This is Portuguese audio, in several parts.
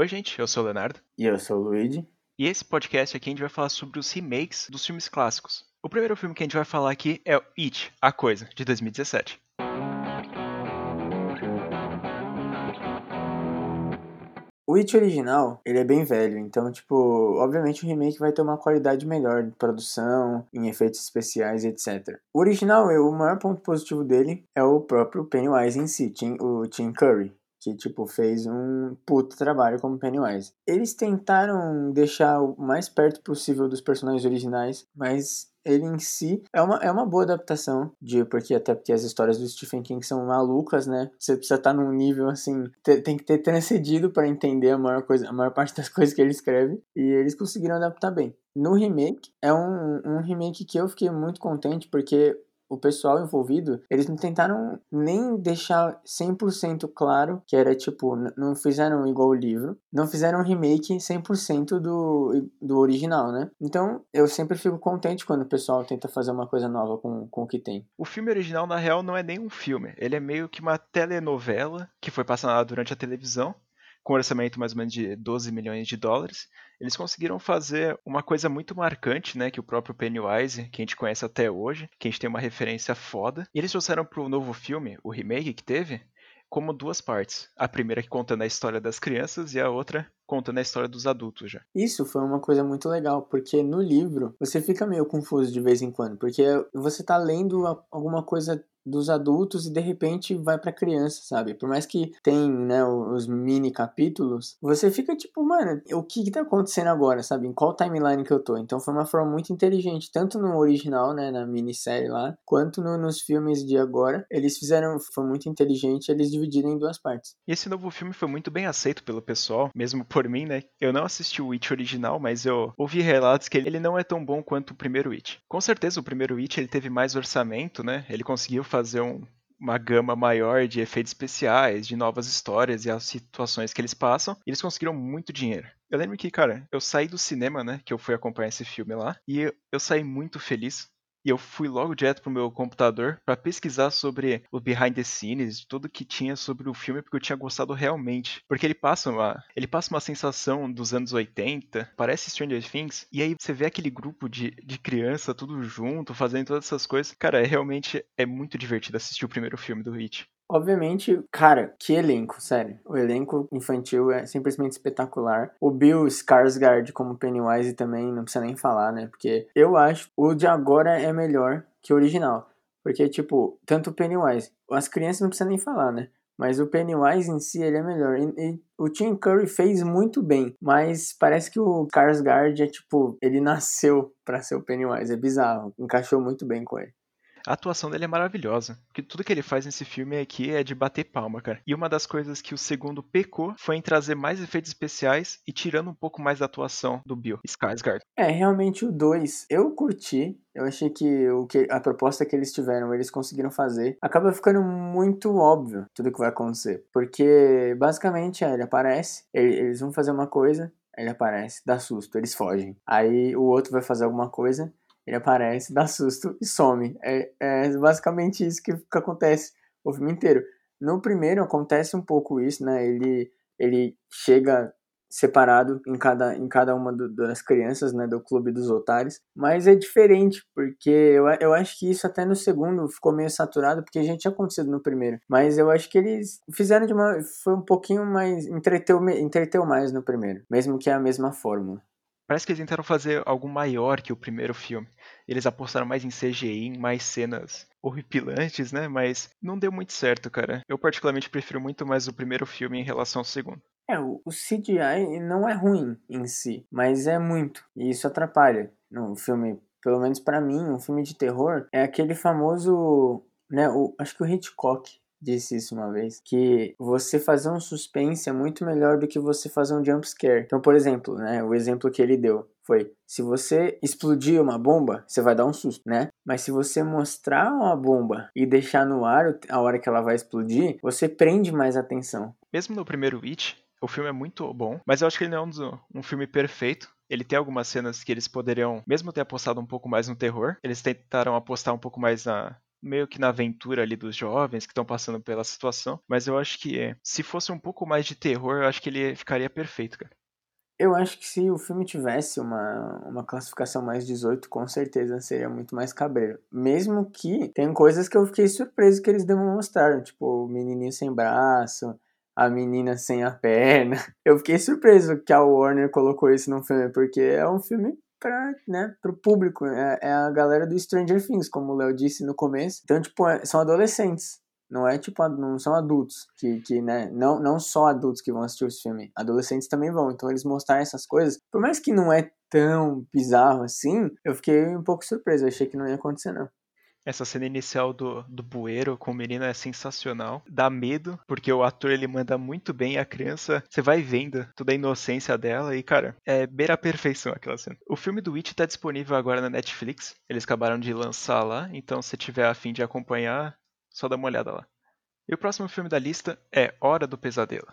Oi, gente, eu sou o Leonardo. E eu sou o Luigi. E esse podcast aqui a gente vai falar sobre os remakes dos filmes clássicos. O primeiro filme que a gente vai falar aqui é o It, A Coisa, de 2017. O It original, ele é bem velho, então, tipo, obviamente o remake vai ter uma qualidade melhor de produção, em efeitos especiais, etc. O original, o maior ponto positivo dele é o próprio Pennywise em si, o Tim Curry que tipo fez um puto trabalho como Pennywise. Eles tentaram deixar o mais perto possível dos personagens originais, mas ele em si é uma, é uma boa adaptação de porque até porque as histórias do Stephen King são malucas, né? Você precisa estar num nível assim, te, tem que ter transcedido para entender a maior coisa, a maior parte das coisas que ele escreve e eles conseguiram adaptar bem. No remake é um, um remake que eu fiquei muito contente porque o pessoal envolvido, eles não tentaram nem deixar 100% claro que era tipo, não fizeram igual o livro, não fizeram um remake 100% do, do original, né? Então eu sempre fico contente quando o pessoal tenta fazer uma coisa nova com, com o que tem. O filme original, na real, não é nem um filme, ele é meio que uma telenovela que foi passada durante a televisão com um orçamento mais ou menos de 12 milhões de dólares, eles conseguiram fazer uma coisa muito marcante, né, que o próprio Pennywise, que a gente conhece até hoje, que a gente tem uma referência foda, e eles trouxeram pro novo filme, o remake que teve, como duas partes. A primeira contando a história das crianças e a outra contando a história dos adultos já. Isso foi uma coisa muito legal, porque no livro você fica meio confuso de vez em quando, porque você tá lendo alguma coisa dos adultos e de repente vai para criança, sabe? Por mais que tem, né, os mini capítulos, você fica tipo, mano, o que que tá acontecendo agora, sabe? Em qual timeline que eu tô? Então foi uma forma muito inteligente, tanto no original, né, na minissérie lá, quanto no, nos filmes de agora. Eles fizeram, foi muito inteligente, eles dividiram em duas partes. E esse novo filme foi muito bem aceito pelo pessoal, mesmo por mim, né? Eu não assisti o It original, mas eu ouvi relatos que ele não é tão bom quanto o primeiro It. Com certeza o primeiro It ele teve mais orçamento, né? Ele conseguiu fazer um, uma gama maior de efeitos especiais, de novas histórias e as situações que eles passam, e eles conseguiram muito dinheiro. Eu lembro que, cara, eu saí do cinema, né, que eu fui acompanhar esse filme lá, e eu, eu saí muito feliz e eu fui logo direto pro meu computador para pesquisar sobre o behind the scenes, tudo que tinha sobre o filme, porque eu tinha gostado realmente. Porque ele passa uma, ele passa uma sensação dos anos 80, parece Stranger Things, e aí você vê aquele grupo de, de criança tudo junto, fazendo todas essas coisas. Cara, é realmente é muito divertido assistir o primeiro filme do Hit. Obviamente, cara, que elenco, sério. O elenco infantil é simplesmente espetacular. O Bill Skarsgård como Pennywise também não precisa nem falar, né? Porque eu acho o de agora é melhor que o original. Porque, tipo, tanto o Pennywise, as crianças não precisam nem falar, né? Mas o Pennywise em si, ele é melhor. E, e, o Tim Curry fez muito bem, mas parece que o Skarsgård é, tipo, ele nasceu para ser o Pennywise. É bizarro. Encaixou muito bem com ele. A atuação dele é maravilhosa, porque tudo que ele faz nesse filme aqui é de bater palma, cara. E uma das coisas que o segundo pecou foi em trazer mais efeitos especiais e tirando um pouco mais da atuação do Bill Skarsgård. É, realmente o 2 eu curti, eu achei que o que a proposta que eles tiveram, eles conseguiram fazer. Acaba ficando muito óbvio tudo que vai acontecer, porque basicamente é, ele aparece, eles vão fazer uma coisa, ele aparece, dá susto, eles fogem. Aí o outro vai fazer alguma coisa, ele aparece, dá susto e some. É, é basicamente isso que, que acontece o filme inteiro. No primeiro acontece um pouco isso, né? Ele, ele chega separado em cada, em cada uma do, das crianças, né, do clube dos otários, mas é diferente, porque eu, eu acho que isso até no segundo ficou meio saturado, porque já tinha acontecido no primeiro, mas eu acho que eles fizeram de uma, foi um pouquinho mais, entreteu, entreteu mais no primeiro, mesmo que é a mesma fórmula. Parece que eles tentaram fazer algo maior que o primeiro filme. Eles apostaram mais em CGI, em mais cenas horripilantes, né? Mas não deu muito certo, cara. Eu particularmente prefiro muito mais o primeiro filme em relação ao segundo. É, o CGI não é ruim em si, mas é muito. E isso atrapalha no filme. Pelo menos para mim, um filme de terror é aquele famoso, né? O, acho que o Hitchcock disse isso uma vez, que você fazer um suspense é muito melhor do que você fazer um jump scare. Então, por exemplo, né, o exemplo que ele deu foi: se você explodir uma bomba, você vai dar um susto, né? Mas se você mostrar uma bomba e deixar no ar a hora que ela vai explodir, você prende mais atenção. Mesmo no primeiro It, o filme é muito bom, mas eu acho que ele não é um, um filme perfeito. Ele tem algumas cenas que eles poderiam, mesmo ter apostado um pouco mais no terror, eles tentaram apostar um pouco mais na, meio que na aventura ali dos jovens que estão passando pela situação, mas eu acho que se fosse um pouco mais de terror, eu acho que ele ficaria perfeito, cara. Eu acho que se o filme tivesse uma, uma classificação mais 18, com certeza seria muito mais cabreiro. Mesmo que tem coisas que eu fiquei surpreso que eles demonstraram, tipo o menininho sem braço, a menina sem a perna. Eu fiquei surpreso que a Warner colocou isso no filme, porque é um filme para né, pro público, é, é, a galera do Stranger Things, como o Léo disse no começo. Então, tipo, é, são adolescentes. Não é tipo, não são adultos que, que né, não, não só adultos que vão assistir esse filme, adolescentes também vão. Então eles mostraram essas coisas, por mais que não é tão bizarro assim, eu fiquei um pouco surpreso, eu achei que não ia acontecer não. Essa cena inicial do, do bueiro com o menino é sensacional. Dá medo, porque o ator ele manda muito bem a criança. Você vai vendo toda a inocência dela e, cara, é beira a perfeição aquela cena. O filme do Witch tá disponível agora na Netflix. Eles acabaram de lançar lá, então se tiver a fim de acompanhar, só dá uma olhada lá. E o próximo filme da lista é Hora do Pesadelo.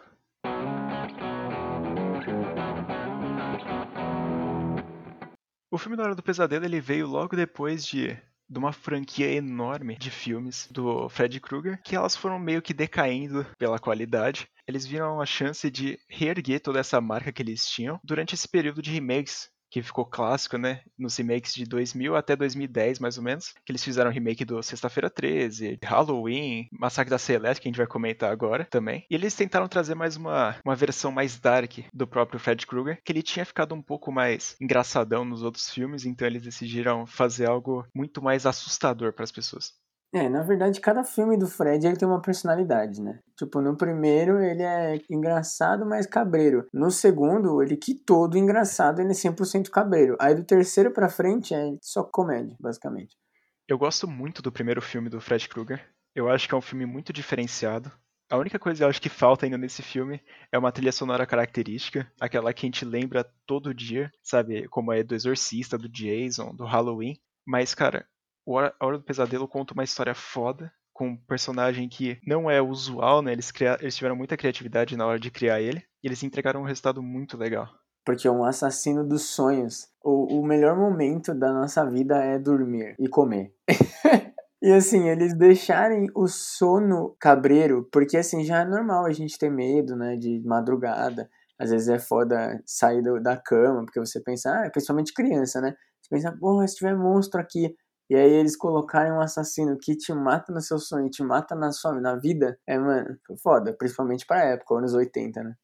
O filme da Hora do Pesadelo ele veio logo depois de de uma franquia enorme de filmes do Fred Krueger, que elas foram meio que decaindo pela qualidade. Eles viram a chance de reerguer toda essa marca que eles tinham durante esse período de remakes que ficou clássico, né, nos remakes de 2000 até 2010, mais ou menos, que eles fizeram remake do Sexta-feira 13, Halloween, Massacre da Celeste, que a gente vai comentar agora também. E eles tentaram trazer mais uma, uma versão mais dark do próprio Fred Krueger, que ele tinha ficado um pouco mais engraçadão nos outros filmes, então eles decidiram fazer algo muito mais assustador para as pessoas. É, na verdade, cada filme do Fred ele tem uma personalidade, né? Tipo, no primeiro ele é engraçado, mas cabreiro. No segundo, ele que todo engraçado, ele é 100% cabreiro. Aí do terceiro pra frente é só comédia, basicamente. Eu gosto muito do primeiro filme do Fred Krueger. Eu acho que é um filme muito diferenciado. A única coisa que eu acho que falta ainda nesse filme é uma trilha sonora característica, aquela que a gente lembra todo dia, sabe? Como é do Exorcista, do Jason, do Halloween. Mas, cara, a Hora do Pesadelo conta uma história foda, com um personagem que não é usual, né? Eles, cria... eles tiveram muita criatividade na hora de criar ele, e eles entregaram um resultado muito legal. Porque é um assassino dos sonhos. O, o melhor momento da nossa vida é dormir e comer. E assim, eles deixarem o sono cabreiro, porque assim, já é normal a gente ter medo, né, de madrugada. Às vezes é foda sair do, da cama, porque você pensa, ah, principalmente criança, né? Você pensa, porra, se tiver monstro aqui, e aí eles colocarem um assassino que te mata no seu sonho, te mata na sua na vida, é, mano, foda, principalmente pra época, anos 80, né?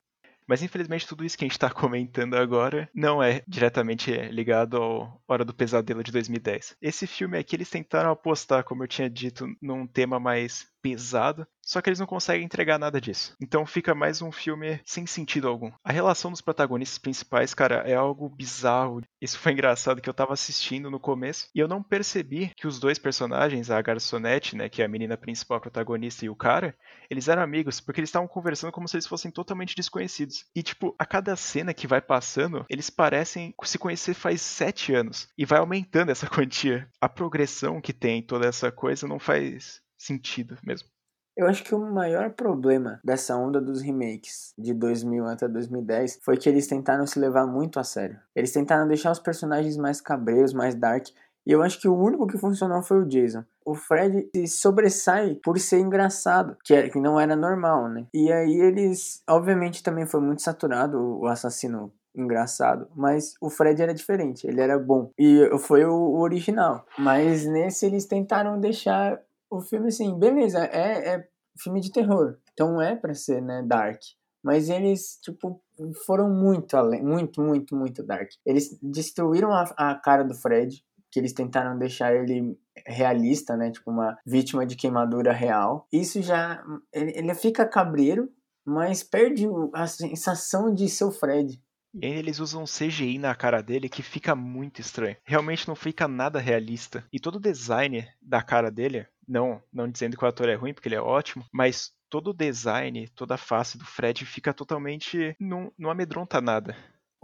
Mas infelizmente tudo isso que a gente está comentando agora não é diretamente ligado ao Hora do Pesadelo de 2010. Esse filme aqui eles tentaram apostar, como eu tinha dito, num tema mais pesado, só que eles não conseguem entregar nada disso. Então fica mais um filme sem sentido algum. A relação dos protagonistas principais, cara, é algo bizarro. Isso foi engraçado que eu tava assistindo no começo e eu não percebi que os dois personagens, a garçonete, né, que é a menina principal, a protagonista, e o cara, eles eram amigos, porque eles estavam conversando como se eles fossem totalmente desconhecidos. E, tipo, a cada cena que vai passando, eles parecem se conhecer faz sete anos. E vai aumentando essa quantia. A progressão que tem toda essa coisa não faz sentido mesmo. Eu acho que o maior problema dessa onda dos remakes de 2000 até 2010 foi que eles tentaram se levar muito a sério. Eles tentaram deixar os personagens mais cabreiros, mais dark, e eu acho que o único que funcionou foi o Jason. O Fred se sobressai por ser engraçado, que, é, que não era normal, né? E aí eles, obviamente, também foi muito saturado o assassino engraçado, mas o Fred era diferente, ele era bom. E foi o, o original. Mas nesse eles tentaram deixar o filme, assim, beleza, é, é filme de terror. Então é pra ser, né, dark. Mas eles, tipo, foram muito além, muito, muito, muito dark. Eles destruíram a, a cara do Fred, que eles tentaram deixar ele realista, né, tipo uma vítima de queimadura real. Isso já, ele, ele fica cabreiro, mas perde a sensação de ser o Fred. E eles usam CGI na cara dele que fica muito estranho. Realmente não fica nada realista. E todo o design da cara dele, não, não dizendo que o ator é ruim, porque ele é ótimo, mas todo o design, toda a face do Fred fica totalmente. não, não amedronta nada.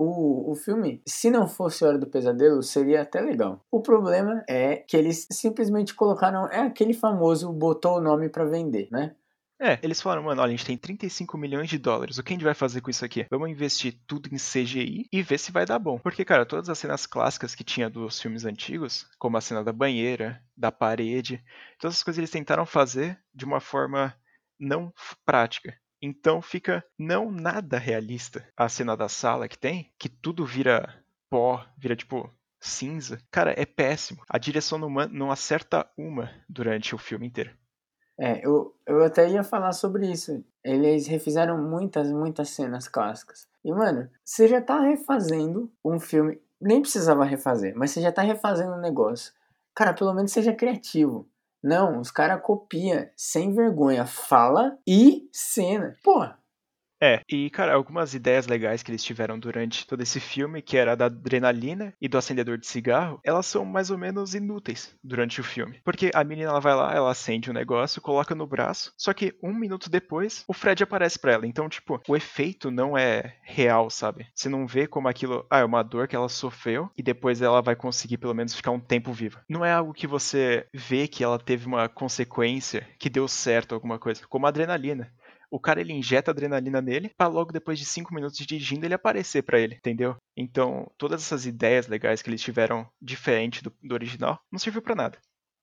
O, o filme, se não fosse Hora do Pesadelo, seria até legal. O problema é que eles simplesmente colocaram. É aquele famoso botou o nome para vender, né? É, eles falaram, mano, olha, a gente tem 35 milhões de dólares. O que a gente vai fazer com isso aqui? Vamos investir tudo em CGI e ver se vai dar bom. Porque, cara, todas as cenas clássicas que tinha dos filmes antigos, como a cena da banheira, da parede, todas as coisas eles tentaram fazer de uma forma não prática. Então fica não nada realista a cena da sala que tem, que tudo vira pó, vira tipo cinza. Cara, é péssimo. A direção não, acerta uma durante o filme inteiro. É, eu, eu até ia falar sobre isso. Eles refizeram muitas, muitas cenas clássicas. E, mano, você já tá refazendo um filme. Nem precisava refazer, mas você já tá refazendo um negócio. Cara, pelo menos seja criativo. Não, os caras copiam sem vergonha fala e cena. Porra, é, e cara, algumas ideias legais que eles tiveram durante todo esse filme, que era da adrenalina e do acendedor de cigarro, elas são mais ou menos inúteis durante o filme. Porque a menina ela vai lá, ela acende o um negócio, coloca no braço, só que um minuto depois o Fred aparece pra ela. Então, tipo, o efeito não é real, sabe? Você não vê como aquilo, ah, é uma dor que ela sofreu e depois ela vai conseguir pelo menos ficar um tempo viva. Não é algo que você vê que ela teve uma consequência, que deu certo alguma coisa, como a adrenalina o cara ele injeta adrenalina nele para logo depois de cinco minutos dirigindo ele aparecer para ele, entendeu? Então, todas essas ideias legais que eles tiveram diferente do, do original não serviu para nada.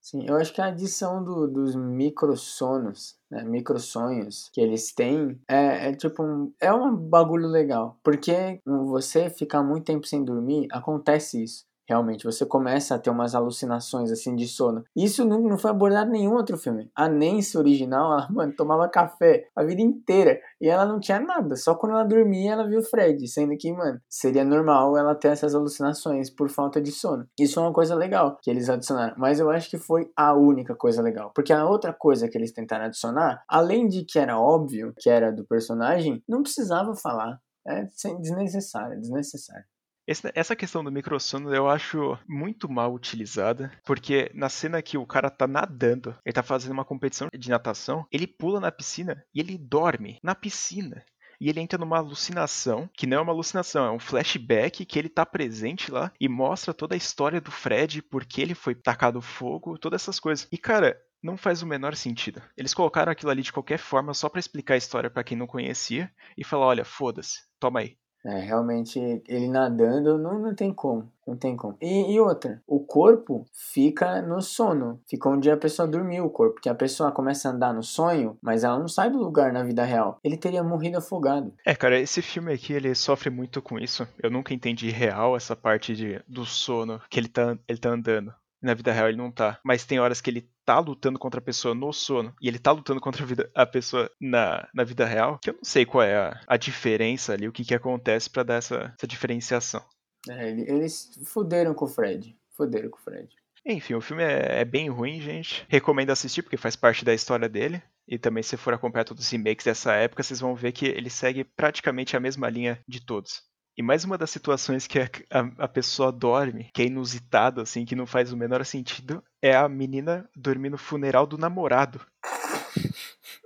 Sim, eu acho que a adição do, dos microsonos, né, microsonhos que eles têm é, é tipo um, é um bagulho legal, porque você ficar muito tempo sem dormir, acontece isso. Realmente, você começa a ter umas alucinações assim de sono. Isso não, não foi abordado em nenhum outro filme. A Nancy original, ela, mano, tomava café a vida inteira e ela não tinha nada. Só quando ela dormia ela viu o Fred. Sendo que, mano, seria normal ela ter essas alucinações por falta de sono. Isso é uma coisa legal que eles adicionaram. Mas eu acho que foi a única coisa legal. Porque a outra coisa que eles tentaram adicionar, além de que era óbvio que era do personagem, não precisava falar. É desnecessário, desnecessário. Essa questão do microsono eu acho muito mal utilizada, porque na cena que o cara tá nadando, ele tá fazendo uma competição de natação, ele pula na piscina e ele dorme na piscina e ele entra numa alucinação, que não é uma alucinação, é um flashback que ele tá presente lá e mostra toda a história do Fred, porque ele foi tacado fogo, todas essas coisas. E cara, não faz o menor sentido. Eles colocaram aquilo ali de qualquer forma só para explicar a história para quem não conhecia e falar, olha, foda-se, toma aí. É, realmente, ele nadando não, não tem como. Não tem como. E, e, outra, o corpo fica no sono. Fica onde a pessoa dormiu o corpo. Porque a pessoa começa a andar no sonho, mas ela não sai do lugar na vida real. Ele teria morrido afogado. É, cara, esse filme aqui, ele sofre muito com isso. Eu nunca entendi real essa parte de, do sono que ele tá, ele tá andando. Na vida real ele não tá. Mas tem horas que ele tá lutando contra a pessoa no sono e ele tá lutando contra a, vida, a pessoa na, na vida real, que eu não sei qual é a, a diferença ali, o que que acontece para dar essa, essa diferenciação. É, eles fuderam com o Fred. Fuderam com o Fred. Enfim, o filme é, é, bem ruim, gente. Recomendo assistir porque faz parte da história dele. E também, se for acompanhar todos os remakes dessa época, vocês vão ver que ele segue praticamente a mesma linha de todos. E mais uma das situações que a, a, a, pessoa dorme, que é inusitado, assim, que não faz o menor sentido, é a menina dormir no funeral do namorado.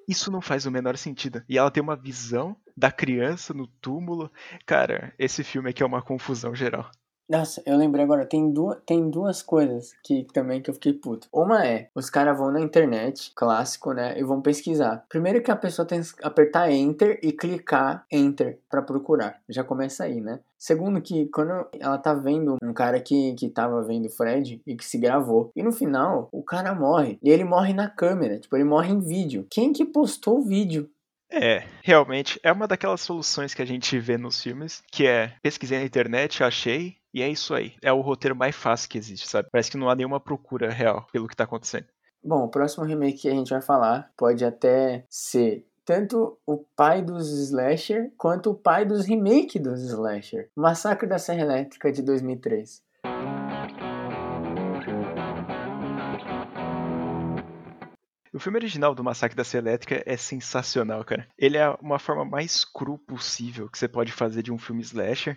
Isso não faz o menor sentido. E ela tem uma visão da criança no túmulo. Cara, esse filme aqui é uma confusão geral. Nossa, eu lembrei agora, tem, duas tem duas coisas que também que eu fiquei puto. Uma é, os caras vão na internet, clássico, né, e vão pesquisar. Primeiro que a pessoa tem que apertar Enter e clicar Enter para procurar. Já começa aí, né? Segundo que quando ela tá vendo um cara que, que tava vendo Fred e que se gravou. E no final, o cara morre. E ele morre na câmera, tipo, ele morre em vídeo. Quem que postou o vídeo? É, realmente, é uma daquelas soluções que a gente vê nos filmes, que é pesquisei na internet, achei, e é isso aí. É o roteiro mais fácil que existe, sabe? Parece que não há nenhuma procura real pelo que tá acontecendo. Bom, o próximo remake que a gente vai falar pode até ser tanto o pai dos slasher quanto o pai dos remake dos slasher. Massacre da Serra Elétrica de 2003. O filme original do Massacre da Serra Elétrica é sensacional, cara. Ele é uma forma mais cru possível que você pode fazer de um filme slasher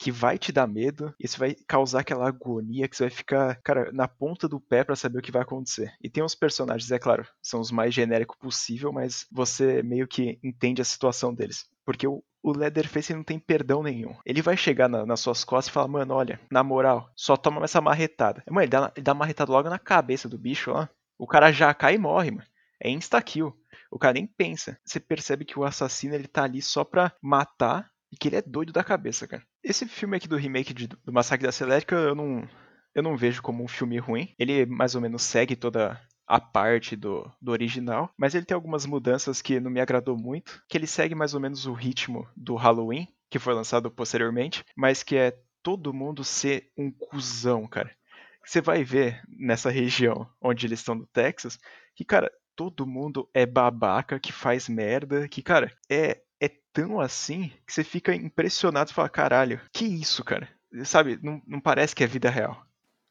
que vai te dar medo, isso vai causar aquela agonia que você vai ficar, cara, na ponta do pé para saber o que vai acontecer. E tem uns personagens, é claro, são os mais genéricos possível, mas você meio que entende a situação deles. Porque o, o Leatherface não tem perdão nenhum. Ele vai chegar na, nas suas costas e falar, mano, olha, na moral, só toma essa marretada. Mano, ele dá, ele dá marretada logo na cabeça do bicho, ó. O cara já cai e morre, mano. É insta-kill. O cara nem pensa. Você percebe que o assassino ele tá ali só pra matar e que ele é doido da cabeça, cara. Esse filme aqui do remake de, do Massacre da Celérica, eu não, eu não vejo como um filme ruim. Ele mais ou menos segue toda a parte do, do original, mas ele tem algumas mudanças que não me agradou muito, que ele segue mais ou menos o ritmo do Halloween, que foi lançado posteriormente, mas que é todo mundo ser um cuzão, cara. Você vai ver nessa região onde eles estão no Texas, que, cara, todo mundo é babaca, que faz merda, que, cara, é, é tão assim que você fica impressionado e fala, caralho, que isso, cara? Sabe, não, não parece que é vida real.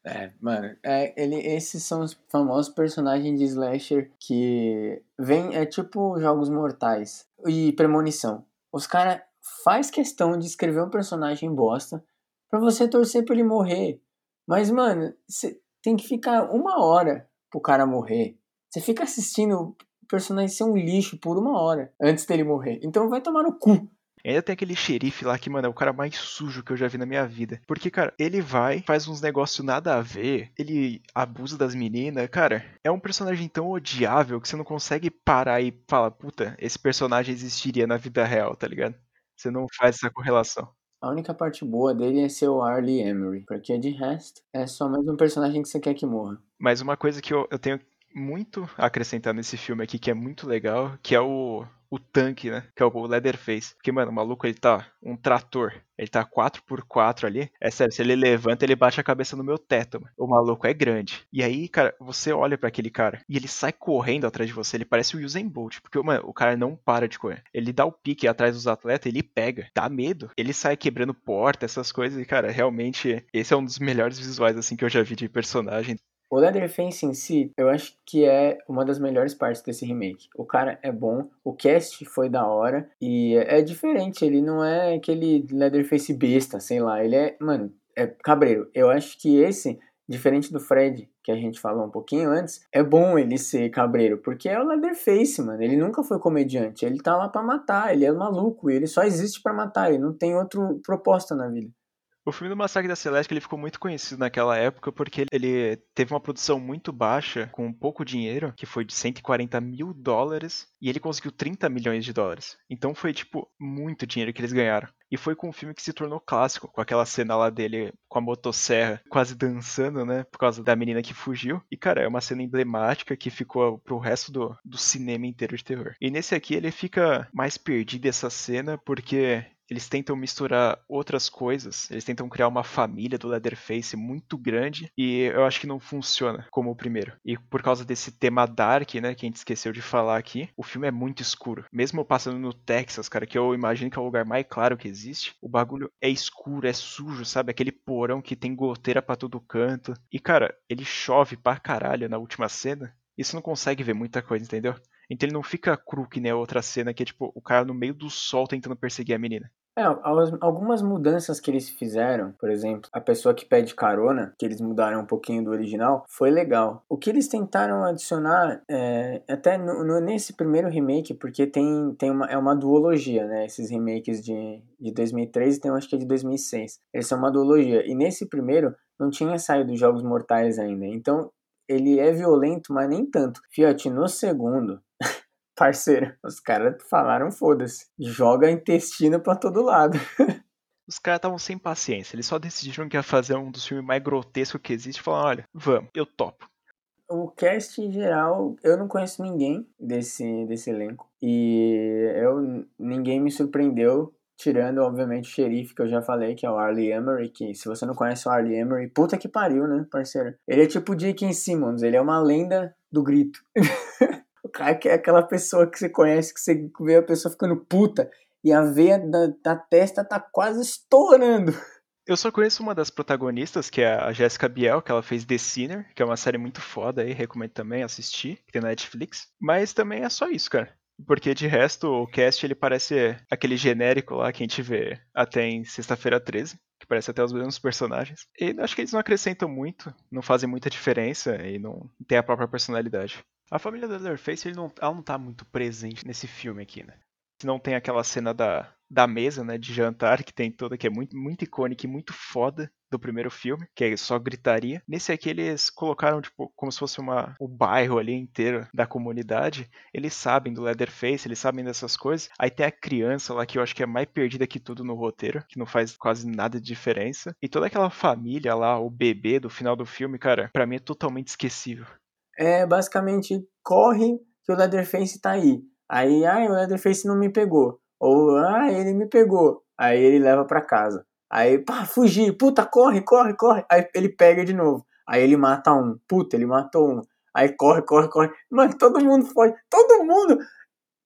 É, mano, é, ele, esses são os famosos personagens de slasher que vem, é tipo jogos mortais e premonição. Os caras faz questão de escrever um personagem bosta para você torcer pra ele morrer. Mas, mano, você tem que ficar uma hora pro cara morrer. Você fica assistindo personagem ser um lixo por uma hora antes dele morrer. Então vai tomar no cu. Ainda tem aquele xerife lá que, mano, é o cara mais sujo que eu já vi na minha vida. Porque, cara, ele vai, faz uns negócios nada a ver, ele abusa das meninas. Cara, é um personagem tão odiável que você não consegue parar e falar, puta, esse personagem existiria na vida real, tá ligado? Você não faz essa correlação. A única parte boa dele é ser o Arlie Emery, porque de resto é só mais um personagem que você quer que morra. Mas uma coisa que eu, eu tenho muito a acrescentar nesse filme aqui, que é muito legal, que é o, o tanque, né? Que é o Leatherface. Porque, mano, o maluco, ele tá um trator. Ele tá 4x4 ali. É sério, se ele levanta, ele bate a cabeça no meu teto. Mano. O maluco é grande. E aí, cara, você olha para aquele cara e ele sai correndo atrás de você. Ele parece o Usain Bolt. Porque, mano, o cara não para de correr. Ele dá o pique atrás dos atletas, ele pega. Dá medo. Ele sai quebrando porta, essas coisas. E, cara, realmente, esse é um dos melhores visuais, assim, que eu já vi de personagem. O Leatherface em si, eu acho que é uma das melhores partes desse remake. O cara é bom, o cast foi da hora e é diferente, ele não é aquele Leatherface besta, sei lá, ele é, mano, é cabreiro. Eu acho que esse, diferente do Fred, que a gente falou um pouquinho antes, é bom ele ser cabreiro, porque é o Leatherface, mano. Ele nunca foi comediante, ele tá lá para matar, ele é maluco, ele só existe para matar, ele não tem outra proposta na vida. O filme do Massacre da Celeste ele ficou muito conhecido naquela época porque ele teve uma produção muito baixa, com pouco dinheiro, que foi de 140 mil dólares, e ele conseguiu 30 milhões de dólares. Então foi, tipo, muito dinheiro que eles ganharam. E foi com um filme que se tornou clássico, com aquela cena lá dele com a motosserra quase dançando, né? Por causa da menina que fugiu. E, cara, é uma cena emblemática que ficou pro resto do, do cinema inteiro de terror. E nesse aqui ele fica mais perdido essa cena porque eles tentam misturar outras coisas, eles tentam criar uma família do Leatherface muito grande e eu acho que não funciona como o primeiro. E por causa desse tema dark, né, que a gente esqueceu de falar aqui, o filme é muito escuro. Mesmo passando no Texas, cara, que eu imagino que é o lugar mais claro que existe, o bagulho é escuro, é sujo, sabe? Aquele porão que tem goteira para todo canto. E cara, ele chove pra caralho na última cena. E você não consegue ver muita coisa, entendeu? Então ele não fica cru que nem a outra cena que é tipo o cara no meio do sol tentando perseguir a menina. É, algumas mudanças que eles fizeram, por exemplo, a pessoa que pede carona, que eles mudaram um pouquinho do original, foi legal. O que eles tentaram adicionar, é, até no, no, nesse primeiro remake, porque tem, tem uma, é uma duologia, né? Esses remakes de, de 2003 e tem, acho que é de 2006. Eles são uma duologia. E nesse primeiro, não tinha saído Jogos Mortais ainda. Então, ele é violento, mas nem tanto. Fiat, no segundo, parceiro, os caras falaram foda-se, joga intestino pra todo lado. Os caras estavam sem paciência, eles só decidiram que ia fazer um dos filmes mais grotescos que existe e falaram, olha, vamos, eu topo. O cast em geral, eu não conheço ninguém desse, desse elenco. E eu, ninguém me surpreendeu, tirando, obviamente, o xerife que eu já falei, que é o Arlie Emery, que se você não conhece o Arlie Emery, puta que pariu, né, parceiro? Ele é tipo o J.K. Simmons, ele é uma lenda do grito. que é aquela pessoa que você conhece, que você vê a pessoa ficando puta e a veia da, da testa tá quase estourando. Eu só conheço uma das protagonistas, que é a Jessica Biel, que ela fez The Sinner, que é uma série muito foda aí, recomendo também assistir, que tem na Netflix. Mas também é só isso, cara. Porque de resto, o cast ele parece aquele genérico lá que a gente vê até em Sexta-feira 13, que parece até os mesmos personagens. E acho que eles não acrescentam muito, não fazem muita diferença e não tem a própria personalidade. A família do Leatherface ele não, ela não tá muito presente nesse filme aqui, né? Se não tem aquela cena da, da mesa, né, de jantar, que tem toda, que é muito, muito icônica e muito foda do primeiro filme, que é só gritaria. Nesse aqui eles colocaram, tipo, como se fosse uma, o bairro ali inteiro da comunidade. Eles sabem do Leatherface, eles sabem dessas coisas. Aí tem a criança lá que eu acho que é mais perdida que tudo no roteiro, que não faz quase nada de diferença. E toda aquela família lá, o bebê do final do filme, cara, para mim é totalmente esquecível. É, basicamente, corre que o Leatherface tá aí. Aí, ah, o Leatherface não me pegou. Ou, ah, ele me pegou. Aí ele leva para casa. Aí, pá, fugir. Puta, corre, corre, corre. Aí ele pega de novo. Aí ele mata um. Puta, ele matou um. Aí corre, corre, corre. Mano, todo mundo foge. Todo mundo.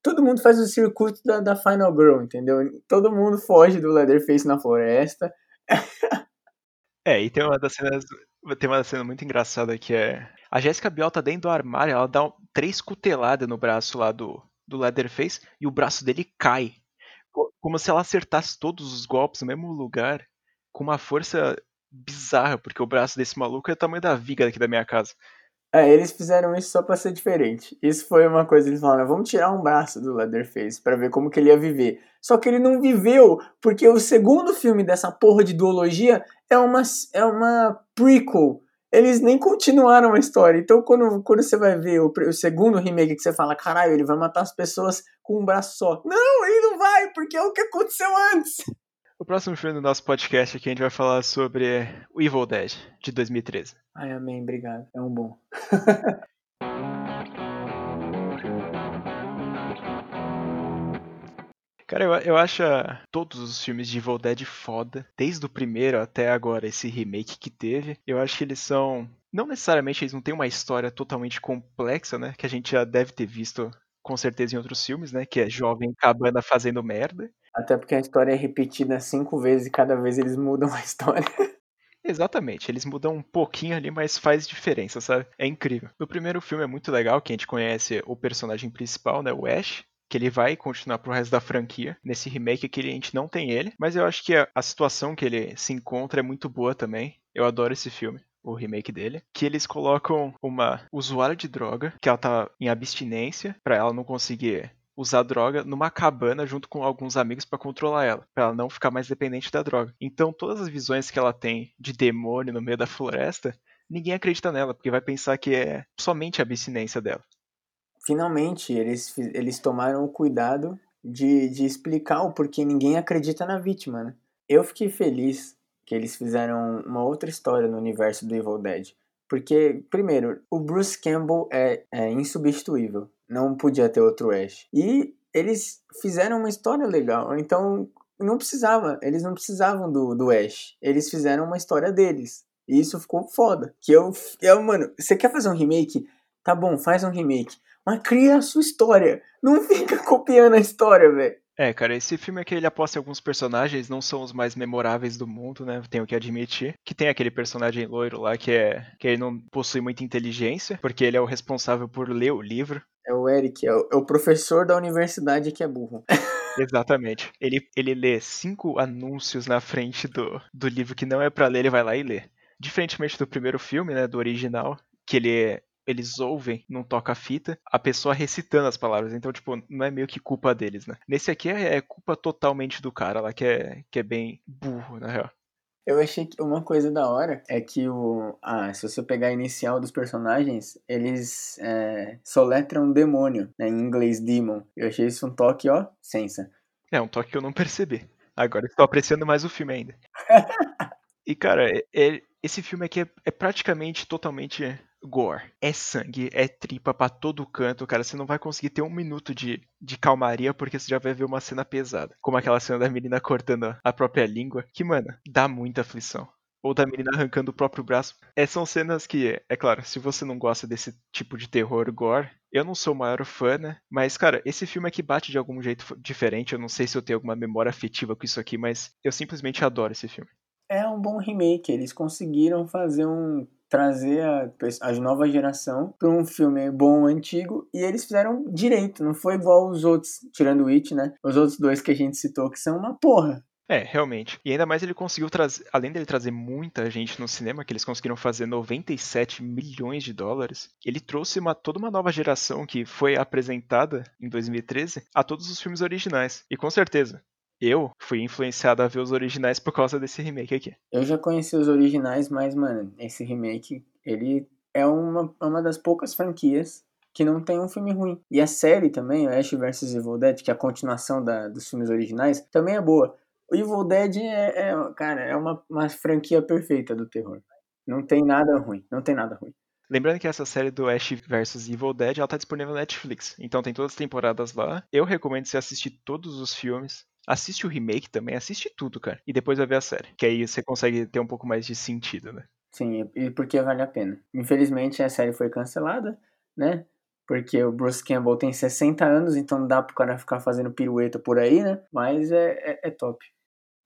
Todo mundo faz o circuito da, da Final Girl, entendeu? Todo mundo foge do Leatherface na floresta. é, e tem uma das cenas. Tem uma cena muito engraçada que é. A Jéssica Biel tá dentro do armário, ela dá um, três cuteladas no braço lá do, do Leatherface e o braço dele cai como se ela acertasse todos os golpes no mesmo lugar, com uma força bizarra, porque o braço desse maluco é o tamanho da viga aqui da minha casa. É, eles fizeram isso só pra ser diferente. Isso foi uma coisa, eles falaram, vamos tirar um braço do Leatherface para ver como que ele ia viver. Só que ele não viveu, porque o segundo filme dessa porra de duologia é uma, é uma prequel eles nem continuaram a história. Então, quando, quando você vai ver o, o, segundo remake que você fala, caralho, ele vai matar as pessoas com um braço só. Não, ele não vai, porque é o que aconteceu antes. O próximo filme do nosso podcast aqui a gente vai falar sobre o Evil Dead, de 2013. Ai, amém, obrigado. É um bom. Cara, eu, eu acho todos os filmes de Evil Dead foda, desde o primeiro até agora, esse remake que teve. Eu acho que eles são. Não necessariamente eles não têm uma história totalmente complexa, né? Que a gente já deve ter visto com certeza em outros filmes, né? Que é jovem cabana fazendo merda. Até porque a história é repetida cinco vezes e cada vez eles mudam a história. Exatamente, eles mudam um pouquinho ali, mas faz diferença, sabe? É incrível. No primeiro filme é muito legal que a gente conhece o personagem principal, né? O Ash, que ele vai continuar pro resto da franquia. Nesse remake aqui a gente não tem ele, mas eu acho que a, a situação que ele se encontra é muito boa também. Eu adoro esse filme o remake dele, que eles colocam uma usuária de droga, que ela tá em abstinência, para ela não conseguir usar droga numa cabana junto com alguns amigos para controlar ela, para ela não ficar mais dependente da droga. Então todas as visões que ela tem de demônio no meio da floresta, ninguém acredita nela, porque vai pensar que é somente a abstinência dela finalmente eles, eles tomaram o cuidado de, de explicar o porquê ninguém acredita na vítima, né? Eu fiquei feliz que eles fizeram uma outra história no universo do Evil Dead. Porque, primeiro, o Bruce Campbell é, é insubstituível. Não podia ter outro Ash. E eles fizeram uma história legal. Então, não precisava. Eles não precisavam do, do Ash. Eles fizeram uma história deles. E isso ficou foda. Que eu, eu, mano, você quer fazer um remake? Tá bom, faz um remake. Mas cria a sua história. Não fica copiando a história, velho. É, cara, esse filme aqui ele aposta em alguns personagens, não são os mais memoráveis do mundo, né? Tenho que admitir. Que tem aquele personagem loiro lá que é. que ele não possui muita inteligência, porque ele é o responsável por ler o livro. É o Eric, é o, é o professor da universidade que é burro. Exatamente. Ele, ele lê cinco anúncios na frente do, do livro que não é para ler, ele vai lá e lê. Diferentemente do primeiro filme, né? Do original, que ele eles ouvem num toca-fita a pessoa recitando as palavras. Então, tipo, não é meio que culpa deles, né? Nesse aqui é, é culpa totalmente do cara lá, que é, que é bem burro, na real. Eu achei que uma coisa da hora é que o. Ah, se você pegar a inicial dos personagens, eles é, soletram demônio, né? Em inglês, demon. Eu achei isso um toque, ó, sensa. É, um toque que eu não percebi. Agora estou apreciando mais o filme ainda. e, cara, é, é, esse filme aqui é, é praticamente totalmente gore. É sangue, é tripa pra todo canto, cara. Você não vai conseguir ter um minuto de, de calmaria porque você já vai ver uma cena pesada. Como aquela cena da menina cortando a própria língua. Que, mano, dá muita aflição. Ou da menina arrancando o próprio braço. É, são cenas que, é claro, se você não gosta desse tipo de terror gore, eu não sou o maior fã, né? Mas, cara, esse filme aqui bate de algum jeito diferente. Eu não sei se eu tenho alguma memória afetiva com isso aqui, mas eu simplesmente adoro esse filme. É um bom remake. Eles conseguiram fazer um trazer a, a nova geração para um filme bom, antigo, e eles fizeram direito, não foi igual os outros, tirando o It, né? Os outros dois que a gente citou, que são uma porra. É, realmente. E ainda mais ele conseguiu trazer, além dele trazer muita gente no cinema, que eles conseguiram fazer 97 milhões de dólares, ele trouxe uma, toda uma nova geração que foi apresentada em 2013 a todos os filmes originais. E com certeza, eu fui influenciado a ver os originais por causa desse remake aqui. Eu já conheci os originais, mas, mano, esse remake, ele é uma, uma das poucas franquias que não tem um filme ruim. E a série também, Ash vs Evil Dead, que é a continuação da, dos filmes originais, também é boa. O Evil Dead é, é cara, é uma, uma franquia perfeita do terror. Não tem nada ruim, não tem nada ruim. Lembrando que essa série do Ash vs Evil Dead, ela tá disponível na Netflix. Então tem todas as temporadas lá. Eu recomendo você assistir todos os filmes. Assiste o remake também, assiste tudo, cara. E depois vai ver a série. Que aí você consegue ter um pouco mais de sentido, né? Sim, e porque vale a pena. Infelizmente a série foi cancelada, né? Porque o Bruce Campbell tem 60 anos, então não dá pro cara ficar fazendo pirueta por aí, né? Mas é, é, é top.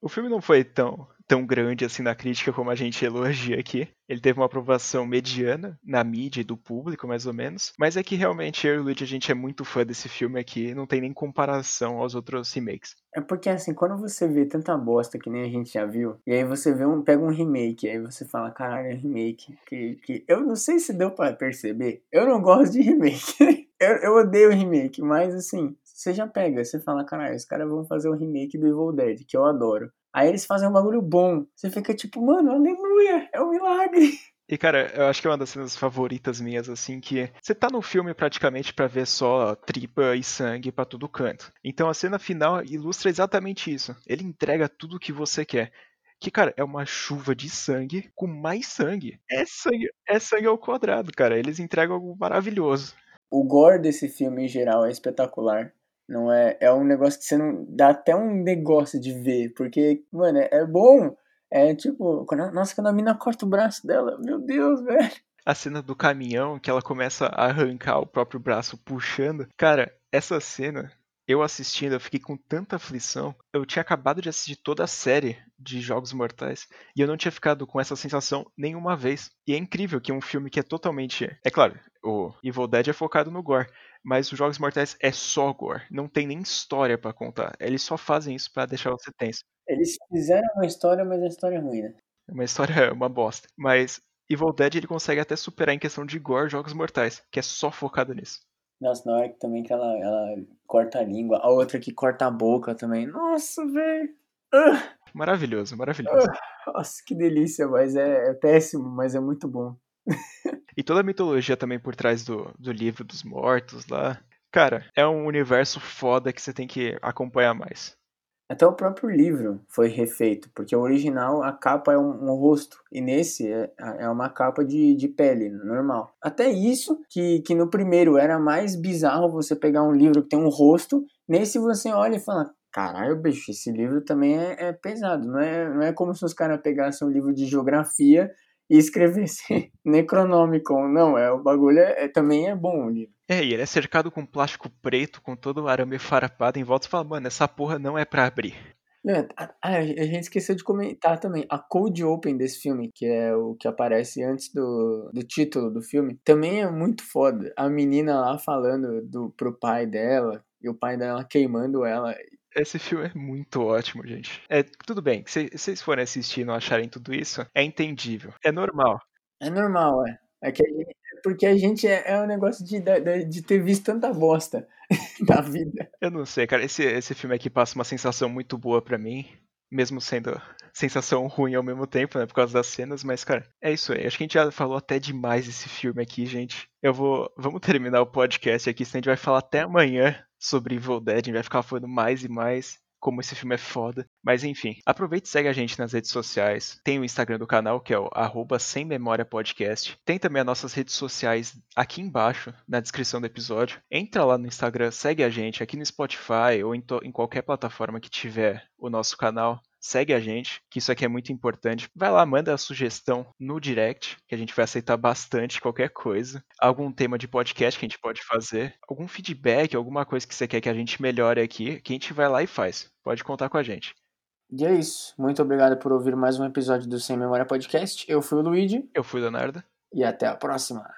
O filme não foi tão, tão grande assim na crítica como a gente elogia aqui. Ele teve uma aprovação mediana na mídia e do público, mais ou menos. Mas é que realmente eu e o Luigi, a gente é muito fã desse filme aqui, não tem nem comparação aos outros remakes. É porque assim, quando você vê tanta bosta que nem a gente já viu, e aí você vê um, pega um remake, aí você fala, caralho, é remake. Que, que... Eu não sei se deu para perceber. Eu não gosto de remake. eu, eu odeio remake, mas assim, você já pega, você fala, caralho, os caras vão fazer o um remake do Evil Dead, que eu adoro. Aí eles fazem um bagulho bom. Você fica tipo, mano, aleluia, é um milagre. E, cara, eu acho que é uma das cenas favoritas minhas, assim, que você tá no filme praticamente para ver só tripa e sangue para todo canto. Então a cena final ilustra exatamente isso. Ele entrega tudo o que você quer. Que, cara, é uma chuva de sangue com mais sangue. É sangue, é sangue ao quadrado, cara. Eles entregam algo maravilhoso. O gore desse filme, em geral, é espetacular. Não é, é um negócio que você não dá até um negócio de ver, porque, mano, é, é bom. É tipo, quando, nossa, quando a mina corta o braço dela, meu Deus, velho. A cena do caminhão que ela começa a arrancar o próprio braço puxando. Cara, essa cena, eu assistindo, eu fiquei com tanta aflição. Eu tinha acabado de assistir toda a série de Jogos Mortais e eu não tinha ficado com essa sensação nenhuma vez. E é incrível que um filme que é totalmente. É claro, o Evil Dead é focado no gore, mas os Jogos Mortais é só gore. Não tem nem história para contar. Eles só fazem isso para deixar você tenso. Eles fizeram uma história, mas a história é ruim, né? Uma história é uma bosta. Mas Evil Dead ele consegue até superar em questão de gore Jogos Mortais, que é só focado nisso. Nossa, na hora que também que ela, ela corta a língua, a outra que corta a boca também. Nossa, velho. Uh! Maravilhoso, maravilhoso. Uh! Nossa, que delícia, mas é, é péssimo, mas é muito bom. E toda a mitologia também por trás do, do livro dos mortos lá. Cara, é um universo foda que você tem que acompanhar mais. Até o próprio livro foi refeito, porque o original a capa é um, um rosto, e nesse é, é uma capa de, de pele, normal. Até isso, que, que no primeiro era mais bizarro você pegar um livro que tem um rosto, nesse você olha e fala: caralho, bicho, esse livro também é, é pesado. Não é, não é como se os caras pegassem um livro de geografia e escrevesse Necronomicon. Não, é, o bagulho é, é, também é bom o livro. É, e ele é cercado com plástico preto, com todo o arame farpado em volta. Você fala, mano, essa porra não é pra abrir. Ah, a, gente esqueceu de comentar também. A Cold Open desse filme, que é o que aparece antes do, do título do filme, também é muito foda. A menina lá falando do, pro pai dela, e o pai dela queimando ela. Esse filme é muito ótimo, gente. É tudo bem, se vocês forem assistir e não acharem tudo isso, é entendível. É normal. É normal, é. É que a gente, porque a gente é, é um negócio de, de, de, ter visto tanta bosta na vida. Eu não sei, cara. Esse, esse filme aqui passa uma sensação muito boa para mim. Mesmo sendo sensação ruim ao mesmo tempo, né? Por causa das cenas, mas, cara, é isso aí. Acho que a gente já falou até demais desse filme aqui, gente. Eu vou. Vamos terminar o podcast aqui, senão a gente vai falar até amanhã sobre Evil Dead, a gente vai ficar falando mais e mais como esse filme é foda. Mas enfim, aproveite e segue a gente nas redes sociais. Tem o Instagram do canal, que é o arroba sem memória podcast. Tem também as nossas redes sociais aqui embaixo, na descrição do episódio. Entra lá no Instagram, segue a gente aqui no Spotify ou em, em qualquer plataforma que tiver o nosso canal segue a gente, que isso aqui é muito importante. Vai lá, manda a sugestão no direct, que a gente vai aceitar bastante qualquer coisa. Algum tema de podcast que a gente pode fazer, algum feedback, alguma coisa que você quer que a gente melhore aqui, que a gente vai lá e faz. Pode contar com a gente. E é isso. Muito obrigado por ouvir mais um episódio do Sem Memória Podcast. Eu fui o Luigi. Eu fui o Leonardo. E até a próxima.